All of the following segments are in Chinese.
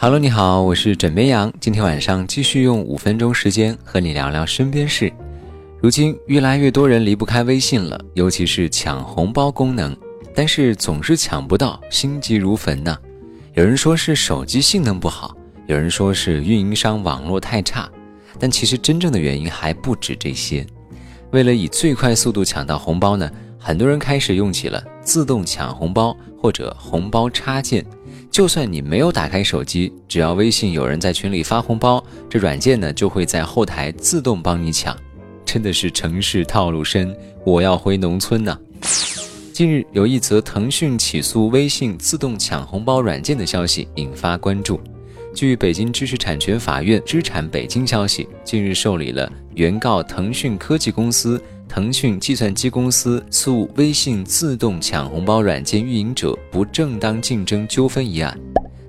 Hello，你好，我是枕边羊。今天晚上继续用五分钟时间和你聊聊身边事。如今越来越多人离不开微信了，尤其是抢红包功能，但是总是抢不到，心急如焚呢。有人说是手机性能不好，有人说是运营商网络太差，但其实真正的原因还不止这些。为了以最快速度抢到红包呢，很多人开始用起了自动抢红包或者红包插件。就算你没有打开手机，只要微信有人在群里发红包，这软件呢就会在后台自动帮你抢。真的是城市套路深，我要回农村呢。近日有一则腾讯起诉微信自动抢红包软件的消息引发关注。据北京知识产权法院知产北京消息，近日受理了原告腾讯科技公司。腾讯计算机公司诉微信自动抢红包软件运营者不正当竞争纠纷一案，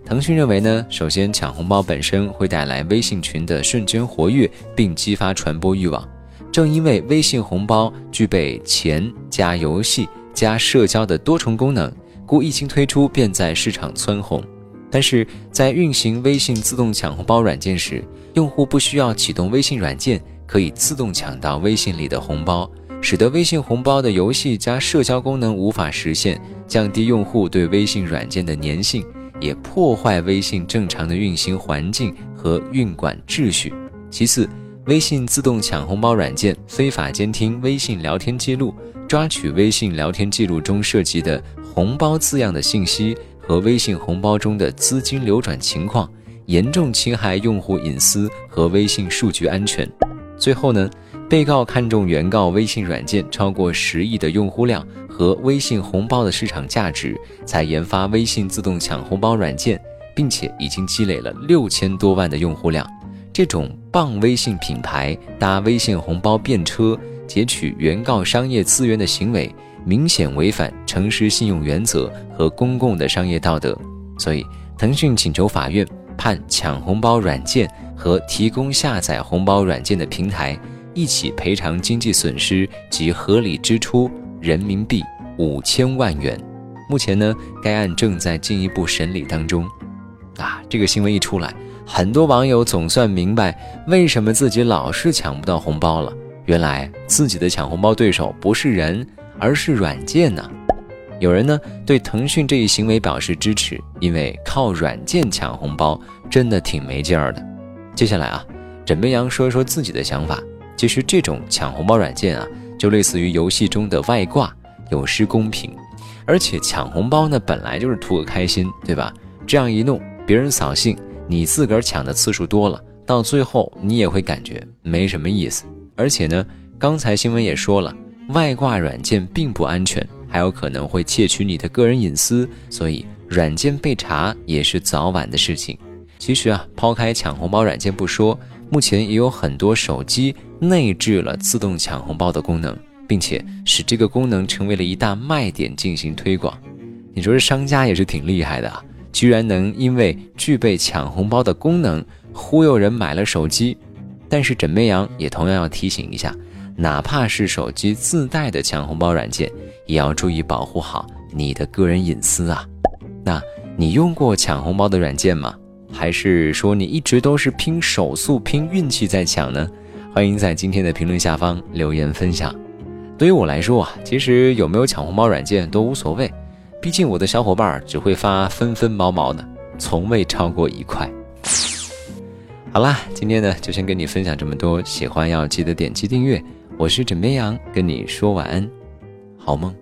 腾讯认为呢，首先抢红包本身会带来微信群的瞬间活跃，并激发传播欲望。正因为微信红包具备钱加游戏加社交的多重功能，故一经推出便在市场蹿红。但是在运行微信自动抢红包软件时，用户不需要启动微信软件。可以自动抢到微信里的红包，使得微信红包的游戏加社交功能无法实现，降低用户对微信软件的粘性，也破坏微信正常的运行环境和运管秩序。其次，微信自动抢红包软件非法监听微信聊天记录，抓取微信聊天记录中涉及的红包字样的信息和微信红包中的资金流转情况，严重侵害用户隐私和微信数据安全。最后呢，被告看中原告微信软件超过十亿的用户量和微信红包的市场价值，才研发微信自动抢红包软件，并且已经积累了六千多万的用户量。这种傍微信品牌搭微信红包便车截取原告商业资源的行为，明显违反诚实信用原则和公共的商业道德。所以，腾讯请求法院判抢红包软件。和提供下载红包软件的平台一起赔偿经济损失及合理支出人民币五千万元。目前呢，该案正在进一步审理当中。啊，这个新闻一出来，很多网友总算明白为什么自己老是抢不到红包了。原来自己的抢红包对手不是人，而是软件呢。有人呢对腾讯这一行为表示支持，因为靠软件抢红包真的挺没劲儿的。接下来啊，枕边羊说一说自己的想法。其实这种抢红包软件啊，就类似于游戏中的外挂，有失公平。而且抢红包呢，本来就是图个开心，对吧？这样一弄，别人扫兴，你自个儿抢的次数多了，到最后你也会感觉没什么意思。而且呢，刚才新闻也说了，外挂软件并不安全，还有可能会窃取你的个人隐私，所以软件被查也是早晚的事情。其实啊，抛开抢红包软件不说，目前也有很多手机内置了自动抢红包的功能，并且使这个功能成为了一大卖点进行推广。你说这商家也是挺厉害的啊，居然能因为具备抢红包的功能忽悠人买了手机。但是枕边羊也同样要提醒一下，哪怕是手机自带的抢红包软件，也要注意保护好你的个人隐私啊。那你用过抢红包的软件吗？还是说你一直都是拼手速、拼运气在抢呢？欢迎在今天的评论下方留言分享。对于我来说啊，其实有没有抢红包软件都无所谓，毕竟我的小伙伴只会发分分毛毛的，从未超过一块。好啦，今天呢就先跟你分享这么多，喜欢要记得点击订阅。我是枕边羊，跟你说晚安，好梦。